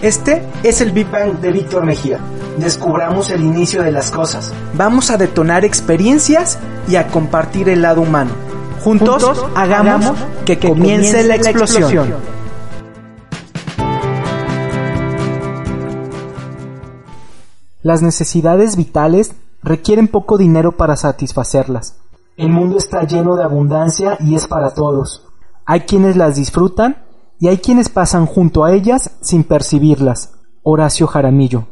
Este es el Big Bang de Víctor Mejía. Descubramos el inicio de las cosas. Vamos a detonar experiencias y a compartir el lado humano. Juntos, hagamos, que, comience, la explosión. Las necesidades vitales requieren poco dinero para satisfacerlas. El mundo está lleno de abundancia y es para todos. Hay quienes las disfrutan y hay quienes pasan junto a ellas sin percibirlas. Horacio Jaramillo.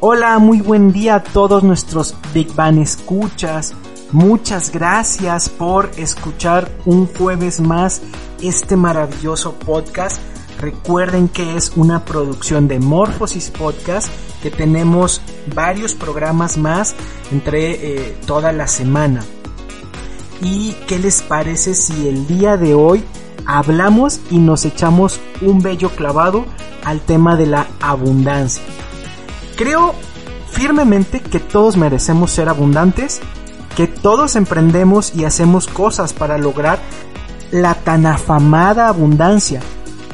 Hola, muy buen día a todos nuestros Big Bang escuchas. Muchas gracias por escuchar un jueves más este maravilloso podcast. Recuerden que es una producción de Morphosis Podcast, que tenemos varios programas más entre eh, toda la semana. ¿Y qué les parece si el día de hoy hablamos y nos echamos un bello clavado al tema de la abundancia? Creo firmemente que todos merecemos ser abundantes, que todos emprendemos y hacemos cosas para lograr la tan afamada abundancia.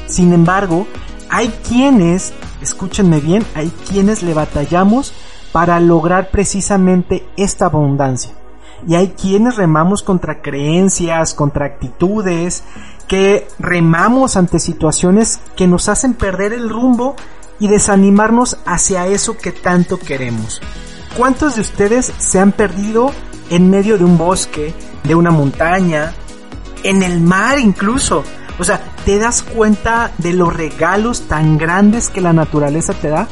Sin embargo, hay quienes, escúchenme bien, hay quienes le batallamos para lograr precisamente esta abundancia y hay quienes remamos contra creencias, contra actitudes, que remamos ante situaciones que nos hacen perder el rumbo y desanimarnos hacia eso que tanto queremos. ¿Cuántos de ustedes se han perdido en medio de un bosque, de una montaña, en el mar incluso? O sea, ¿te das cuenta de los regalos tan grandes que la naturaleza te da?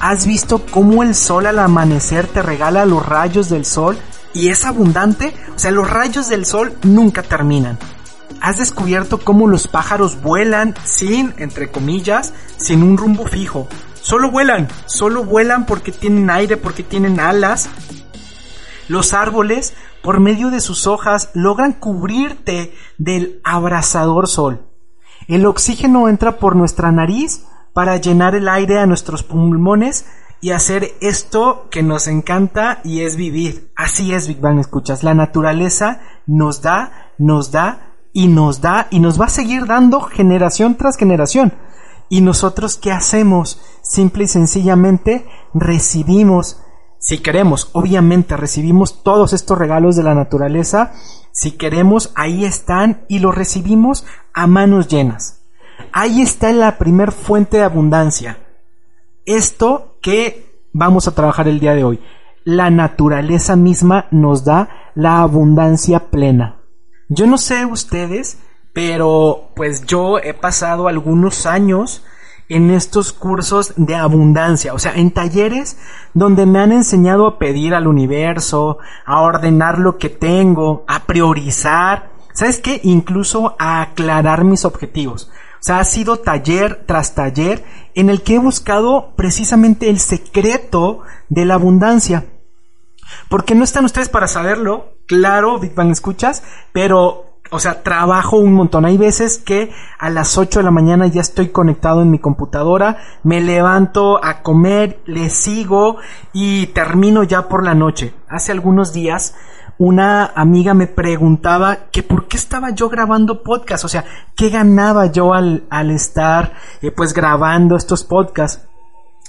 ¿Has visto cómo el sol al amanecer te regala los rayos del sol y es abundante, o sea, los rayos del sol nunca terminan. Has descubierto cómo los pájaros vuelan sin, entre comillas, sin un rumbo fijo. Solo vuelan, solo vuelan porque tienen aire, porque tienen alas. Los árboles, por medio de sus hojas, logran cubrirte del abrasador sol. El oxígeno entra por nuestra nariz para llenar el aire a nuestros pulmones y hacer esto que nos encanta y es vivir. Así es, Big Bang, escuchas. La naturaleza nos da, nos da y nos da y nos va a seguir dando generación tras generación. ¿Y nosotros qué hacemos? Simple y sencillamente recibimos, si queremos, obviamente recibimos todos estos regalos de la naturaleza, si queremos, ahí están y los recibimos a manos llenas. Ahí está la primer fuente de abundancia esto que vamos a trabajar el día de hoy. La naturaleza misma nos da la abundancia plena. Yo no sé ustedes, pero pues yo he pasado algunos años en estos cursos de abundancia, o sea, en talleres donde me han enseñado a pedir al universo, a ordenar lo que tengo, a priorizar, ¿sabes qué? Incluso a aclarar mis objetivos. Sea, ha sido taller tras taller en el que he buscado precisamente el secreto de la abundancia. Porque no están ustedes para saberlo, claro, Big Bang escuchas, pero, o sea, trabajo un montón. Hay veces que a las 8 de la mañana ya estoy conectado en mi computadora, me levanto a comer, le sigo y termino ya por la noche. Hace algunos días una amiga me preguntaba que por qué estaba yo grabando podcast, o sea, qué ganaba yo al, al estar eh, pues grabando estos podcasts.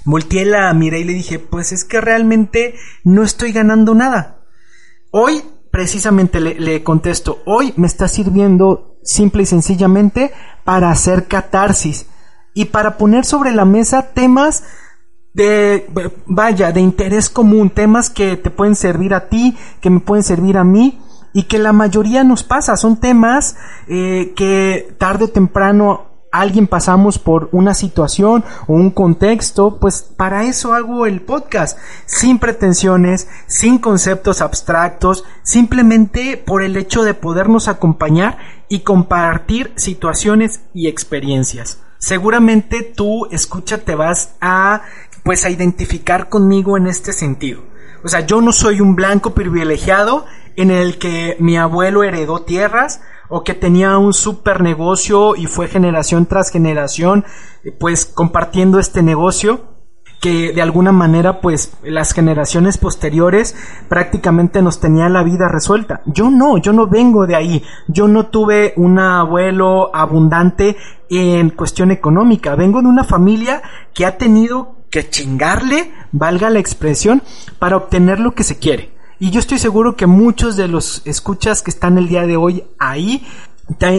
Volteé la miré y le dije, pues es que realmente no estoy ganando nada. Hoy, precisamente le, le contesto, hoy me está sirviendo simple y sencillamente para hacer catarsis y para poner sobre la mesa temas de, vaya, de interés común, temas que te pueden servir a ti, que me pueden servir a mí y que la mayoría nos pasa, son temas eh, que tarde o temprano alguien pasamos por una situación o un contexto, pues para eso hago el podcast, sin pretensiones, sin conceptos abstractos, simplemente por el hecho de podernos acompañar y compartir situaciones y experiencias. Seguramente tú, escucha, te vas a pues a identificar conmigo en este sentido. O sea, yo no soy un blanco privilegiado en el que mi abuelo heredó tierras o que tenía un super negocio y fue generación tras generación pues compartiendo este negocio. que de alguna manera pues las generaciones posteriores prácticamente nos tenían la vida resuelta. Yo no, yo no vengo de ahí. Yo no tuve un abuelo abundante en cuestión económica. Vengo de una familia que ha tenido que chingarle, valga la expresión, para obtener lo que se quiere. Y yo estoy seguro que muchos de los escuchas que están el día de hoy ahí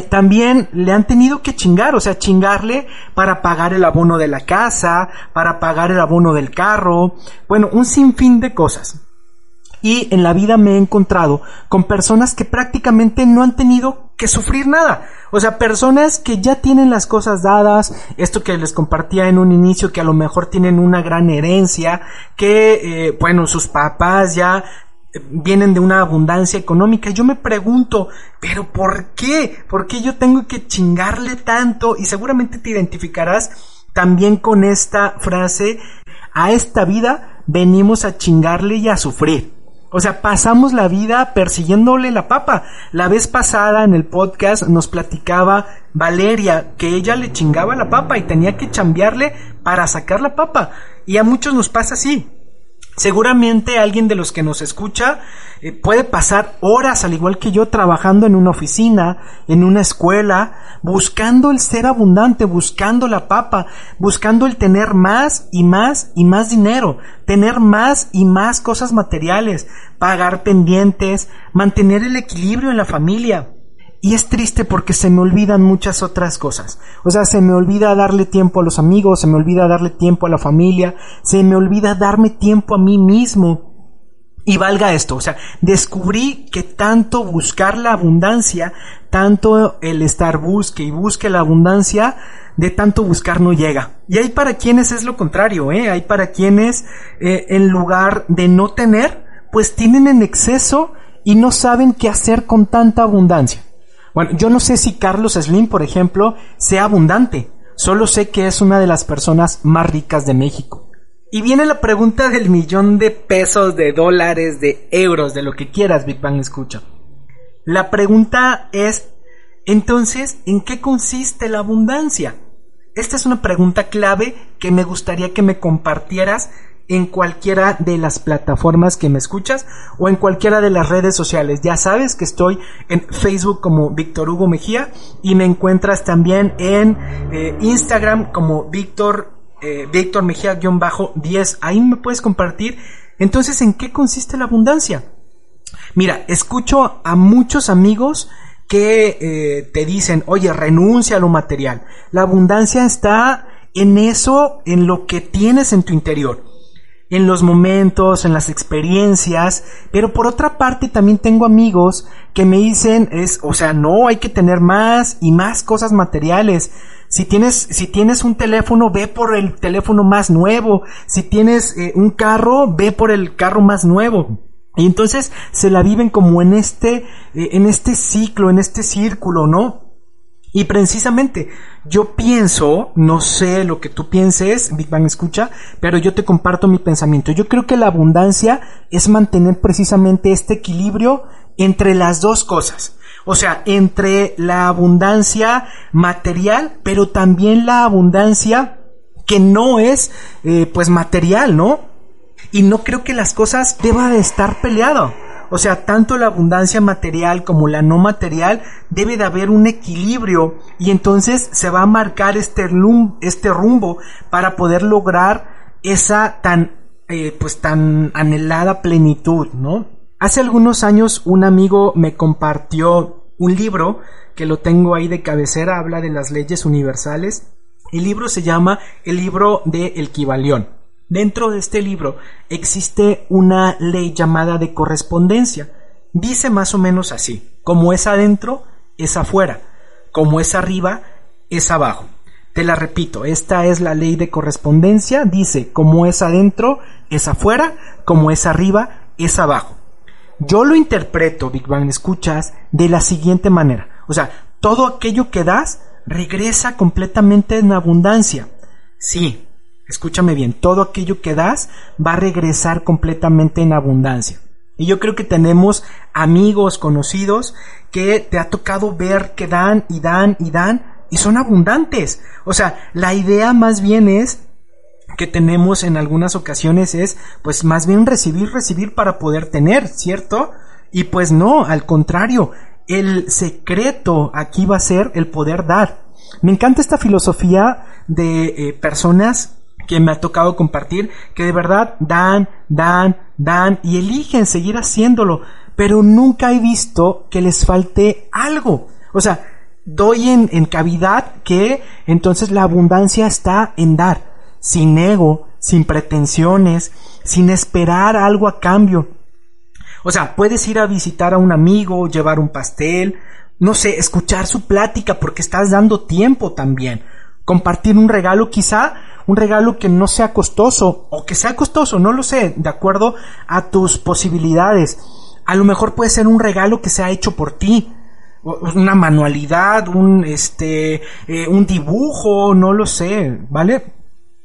también le han tenido que chingar, o sea, chingarle para pagar el abono de la casa, para pagar el abono del carro, bueno, un sinfín de cosas. Y en la vida me he encontrado con personas que prácticamente no han tenido que sufrir nada. O sea, personas que ya tienen las cosas dadas, esto que les compartía en un inicio, que a lo mejor tienen una gran herencia, que, eh, bueno, sus papás ya vienen de una abundancia económica. Yo me pregunto, pero ¿por qué? ¿Por qué yo tengo que chingarle tanto? Y seguramente te identificarás también con esta frase, a esta vida venimos a chingarle y a sufrir. O sea, pasamos la vida persiguiéndole la papa. La vez pasada en el podcast nos platicaba Valeria que ella le chingaba la papa y tenía que chambearle para sacar la papa. Y a muchos nos pasa así. Seguramente alguien de los que nos escucha eh, puede pasar horas, al igual que yo, trabajando en una oficina, en una escuela, buscando el ser abundante, buscando la papa, buscando el tener más y más y más dinero, tener más y más cosas materiales, pagar pendientes, mantener el equilibrio en la familia. Y es triste porque se me olvidan muchas otras cosas. O sea, se me olvida darle tiempo a los amigos, se me olvida darle tiempo a la familia, se me olvida darme tiempo a mí mismo. Y valga esto, o sea, descubrí que tanto buscar la abundancia, tanto el estar busque y busque la abundancia, de tanto buscar no llega. Y hay para quienes es lo contrario, ¿eh? Hay para quienes, eh, en lugar de no tener, pues tienen en exceso y no saben qué hacer con tanta abundancia. Bueno, yo no sé si Carlos Slim, por ejemplo, sea abundante. Solo sé que es una de las personas más ricas de México. Y viene la pregunta del millón de pesos, de dólares, de euros, de lo que quieras, Big Bang escucha. La pregunta es, entonces, ¿en qué consiste la abundancia? Esta es una pregunta clave que me gustaría que me compartieras en cualquiera de las plataformas que me escuchas o en cualquiera de las redes sociales. Ya sabes que estoy en Facebook como Víctor Hugo Mejía y me encuentras también en eh, Instagram como Víctor eh, Víctor Mejía-10. Ahí me puedes compartir. Entonces, ¿en qué consiste la abundancia? Mira, escucho a muchos amigos que eh, te dicen, oye, renuncia a lo material. La abundancia está en eso, en lo que tienes en tu interior en los momentos, en las experiencias, pero por otra parte también tengo amigos que me dicen es, o sea, no, hay que tener más y más cosas materiales. Si tienes, si tienes un teléfono, ve por el teléfono más nuevo. Si tienes eh, un carro, ve por el carro más nuevo. Y entonces se la viven como en este, eh, en este ciclo, en este círculo, ¿no? Y precisamente yo pienso, no sé lo que tú pienses, Big Bang escucha, pero yo te comparto mi pensamiento. Yo creo que la abundancia es mantener precisamente este equilibrio entre las dos cosas. O sea, entre la abundancia material, pero también la abundancia que no es, eh, pues, material, ¿no? Y no creo que las cosas deban de estar peleado. O sea, tanto la abundancia material como la no material debe de haber un equilibrio y entonces se va a marcar este, este rumbo para poder lograr esa tan, eh, pues tan anhelada plenitud, ¿no? Hace algunos años un amigo me compartió un libro que lo tengo ahí de cabecera, habla de las leyes universales. El libro se llama El libro de El Kibalión. Dentro de este libro existe una ley llamada de correspondencia. Dice más o menos así, como es adentro, es afuera, como es arriba, es abajo. Te la repito, esta es la ley de correspondencia, dice, como es adentro, es afuera, como es arriba, es abajo. Yo lo interpreto, Big Bang, escuchas, de la siguiente manera. O sea, todo aquello que das regresa completamente en abundancia. Sí, escúchame bien, todo aquello que das va a regresar completamente en abundancia. Y yo creo que tenemos amigos, conocidos, que te ha tocado ver que dan y dan y dan y son abundantes. O sea, la idea más bien es que tenemos en algunas ocasiones es pues más bien recibir, recibir para poder tener, ¿cierto? Y pues no, al contrario, el secreto aquí va a ser el poder dar. Me encanta esta filosofía de eh, personas que me ha tocado compartir, que de verdad dan, dan, dan y eligen seguir haciéndolo, pero nunca he visto que les falte algo. O sea, doy en, en cavidad que entonces la abundancia está en dar, sin ego, sin pretensiones, sin esperar algo a cambio. O sea, puedes ir a visitar a un amigo, llevar un pastel, no sé, escuchar su plática porque estás dando tiempo también. Compartir un regalo quizá un regalo que no sea costoso o que sea costoso, no lo sé, de acuerdo a tus posibilidades. A lo mejor puede ser un regalo que sea hecho por ti, una manualidad, un este, eh, un dibujo, no lo sé, ¿vale?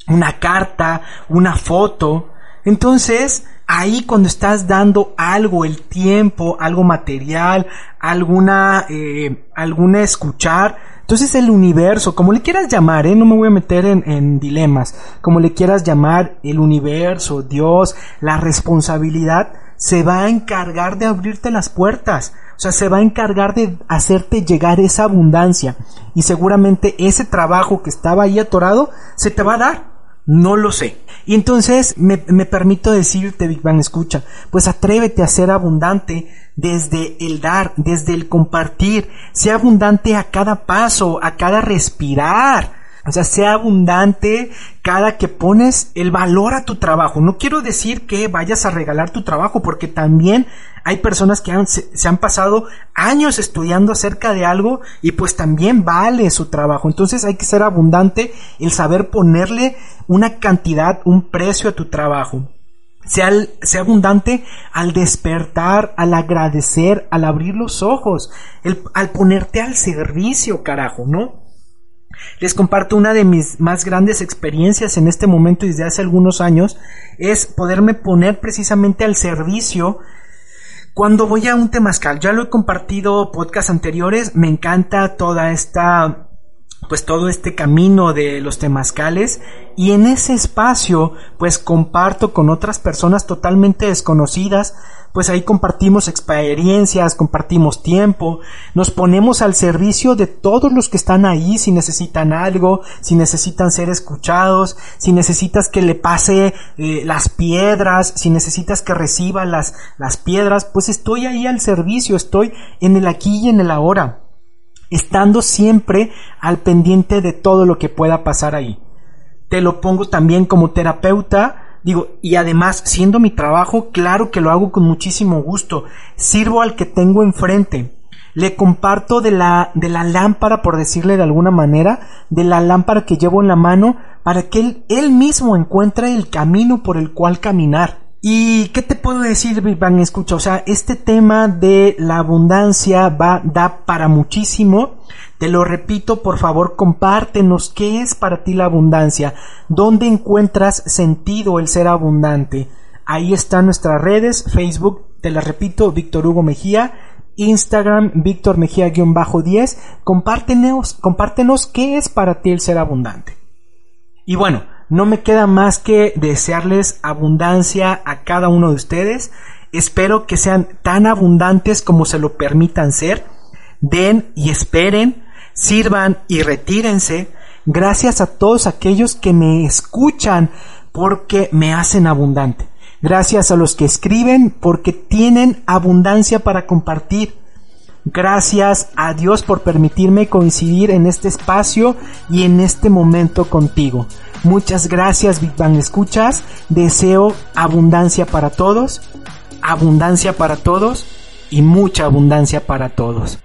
Una carta, una foto. Entonces, ahí cuando estás dando algo, el tiempo, algo material, alguna, eh, alguna escuchar, entonces el universo, como le quieras llamar, ¿eh? no me voy a meter en, en dilemas, como le quieras llamar, el universo, Dios, la responsabilidad, se va a encargar de abrirte las puertas. O sea, se va a encargar de hacerte llegar esa abundancia. Y seguramente ese trabajo que estaba ahí atorado se te va a dar. No lo sé. Y entonces me, me permito decirte, Big Bang, escucha, pues atrévete a ser abundante desde el dar, desde el compartir. Sea abundante a cada paso, a cada respirar. O sea, sea abundante cada que pones el valor a tu trabajo. No quiero decir que vayas a regalar tu trabajo, porque también hay personas que se, han pasado años estudiando acerca de algo y pues también vale su trabajo. Entonces hay que ser abundante el saber ponerle una cantidad, un precio a tu trabajo. Sea, abundante al despertar, al agradecer, al abrir los ojos, al ponerte al servicio, carajo, ¿no? Les comparto una de mis más grandes experiencias en este momento desde hace algunos años, es poderme poner precisamente al servicio cuando voy a un temazcal. Ya lo he compartido podcast anteriores, me encanta toda esta pues todo este camino de los temazcales y en ese espacio pues comparto con otras personas totalmente desconocidas. Pues ahí compartimos experiencias, compartimos tiempo, nos ponemos al servicio de todos los que están ahí si necesitan algo, si necesitan ser escuchados, si necesitas que le pase eh, las piedras, si necesitas que reciba las, las piedras, pues estoy ahí al servicio, estoy en el aquí y en el ahora estando siempre al pendiente de todo lo que pueda pasar ahí. Te lo pongo también como terapeuta, digo, y además siendo mi trabajo, claro que lo hago con muchísimo gusto. Sirvo al que tengo enfrente. Le comparto de la, de la lámpara, por decirle de alguna manera, de la lámpara que llevo en la mano, para que él, él mismo encuentre el camino por el cual caminar. ¿Y qué te puedo decir, Van? Escucha, o sea, este tema de la abundancia va, da para muchísimo. Te lo repito, por favor, compártenos qué es para ti la abundancia, dónde encuentras sentido el ser abundante. Ahí están nuestras redes, Facebook, te las repito, Víctor Hugo Mejía, Instagram, Víctor Mejía-10. Compártenos, compártenos qué es para ti el ser abundante. Y bueno, no me queda más que desearles abundancia a cada uno de ustedes. Espero que sean tan abundantes como se lo permitan ser. Den y esperen, sirvan y retírense. Gracias a todos aquellos que me escuchan porque me hacen abundante. Gracias a los que escriben porque tienen abundancia para compartir. Gracias a Dios por permitirme coincidir en este espacio y en este momento contigo. Muchas gracias Big Bang Escuchas. Deseo abundancia para todos, abundancia para todos y mucha abundancia para todos.